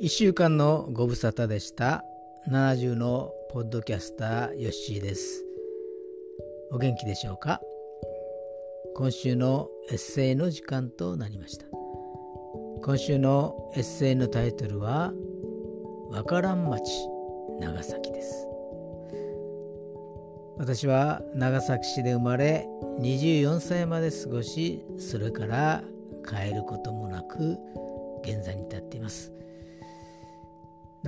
1週間のご無沙汰でした。70のポッドキャスターヨッシーです。お元気でしょうか？今週のエッセイの時間となりました。今週のエッセイのタイトルはわからん町長崎です。私は長崎市で生まれ24歳まで過ごしそれから帰ることもなく現在に至っています。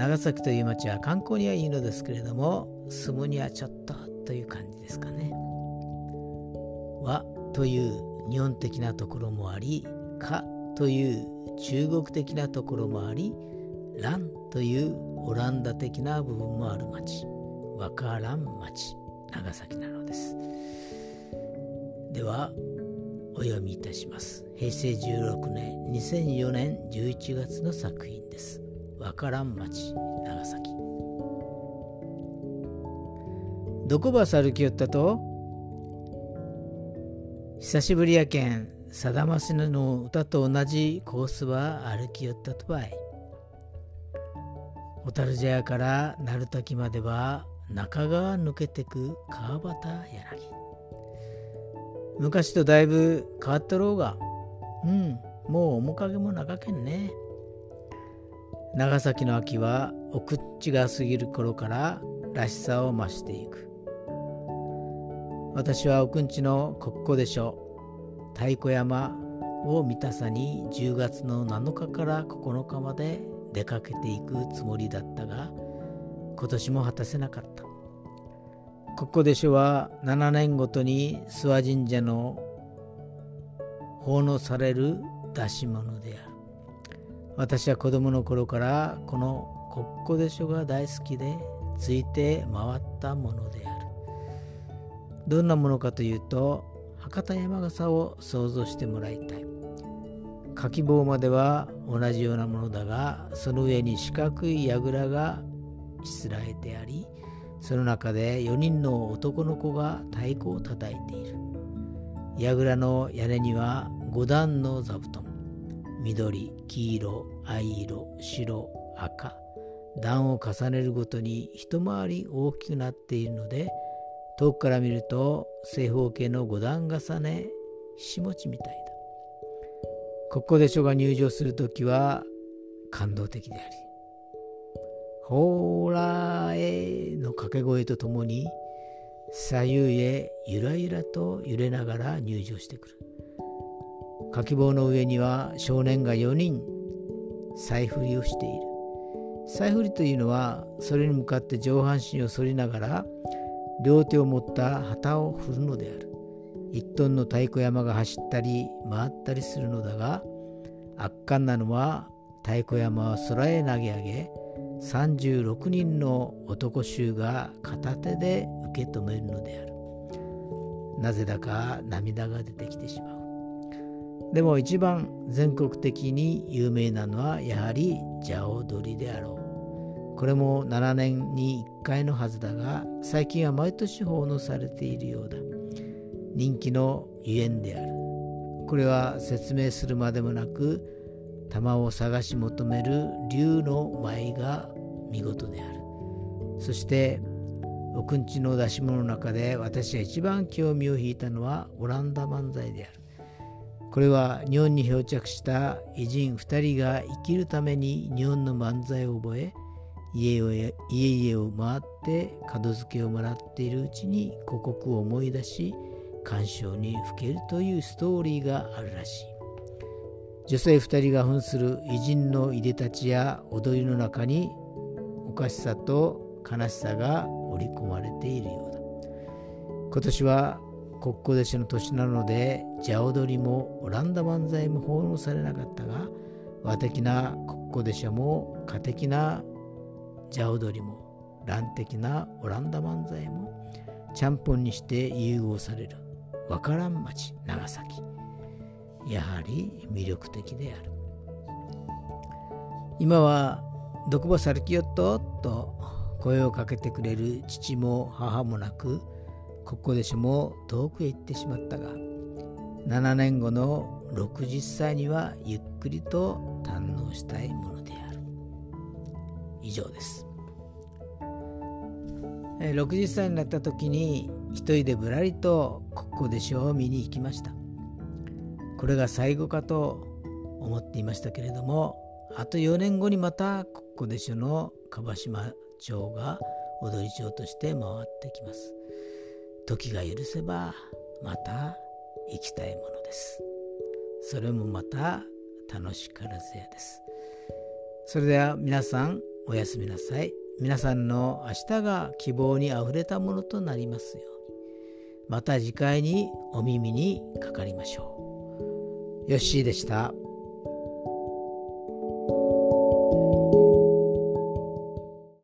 長崎という町は観光にはいいのですけれども住むにはちょっとという感じですかね。和という日本的なところもありかという中国的なところもありランというオランダ的な部分もある町。和歌蘭町長崎なのです。ではお読みいたします。平成16年2004年11月の作品です。和歌蘭町長崎。どこばさるきよったと？久しぶりやけんさだましの歌と同じコースは歩きよったとばい。小樽茶屋から鳴滝までは中川抜けてく川端柳。昔とだいぶ変わったろうが。うんもう面影も長けんね。長崎の秋は奥っちが過ぎる頃かららしさを増していく。私は奥んちの国庫でしょう。太鼓山を見たさに10月の7日から9日まで出かけていくつもりだったが今年も果たせなかった。国庫でしょは7年ごとに諏訪神社の奉納される出し物である。私は子供の頃からこの国庫でしょが大好きでついて回ったものである。どんなものかというと博多山笠を想像してもらいたい。かき棒までは同じようなものだがその上に四角い櫓がしつらえてありその中で4人の男の子が太鼓を叩いている。櫓の屋根には5段の座布団。緑黄色藍色白赤。段を重ねるごとに一回り大きくなっているので遠くから見ると正方形の五段重ねひし餅みたいだ。ここで書が入場するときは感動的でありほーらえの掛け声とともに左右へゆらゆらと揺れながら入場してくる。かき棒の上には少年が4人財振りをしている。財振りというのはそれに向かって上半身を反りながら両手を持った旗を振るのである。1トンの太鼓山が走ったり回ったりするのだが圧巻なのは太鼓山を空へ投げ上げ36人の男衆が片手で受け止めるのである。なぜだか涙が出てきてしまう。でも一番全国的に有名なのはやはり蛇踊りであろう。これも7年に1回のはずだが最近は毎年奉納されているようだ。人気のゆえんである。これは説明するまでもなく玉を探し求める竜の舞が見事である。そして奥んちの出し物の中で私が一番興味を引いたのはオランダ漫才である。これは日本に漂着した偉人2人が生きるために日本の漫才を覚え家を家々を回って門付けをもらっているうちに故国を思い出し感傷にふけるというストーリーがあるらしい。女性2人が扮する偉人のいでたちや踊りの中におかしさと悲しさが織り込まれているようだ。今年は国庫弟子の年なので蛇踊りもオランダ漫才も奉納されなかったが和的な国庫弟子も家的な蛇踊りも乱的なオランダ漫才もちゃんぽんにして融合される和歌蘭町長崎やはり魅力的である今は「どこばさるきよっと?」と声をかけてくれる父も母もなくここでしも遠くへ行ってしまったが7年後の60歳にはゆっくりと堪能したいものである。以上です。60歳になった時に一人でぶらりと国交でしょを見に行きました。これが最後かと思っていましたけれどもあと4年後にまた国交でしょの樺島町が踊り町として回ってきます。時が許せばまた行きたいものです。それもまた楽しからずやです。それでは皆さんおやすみなさい。皆さんの明日が希望にあふれたものとなりますように。また次回にお耳にかかりましょう。よっしーでした。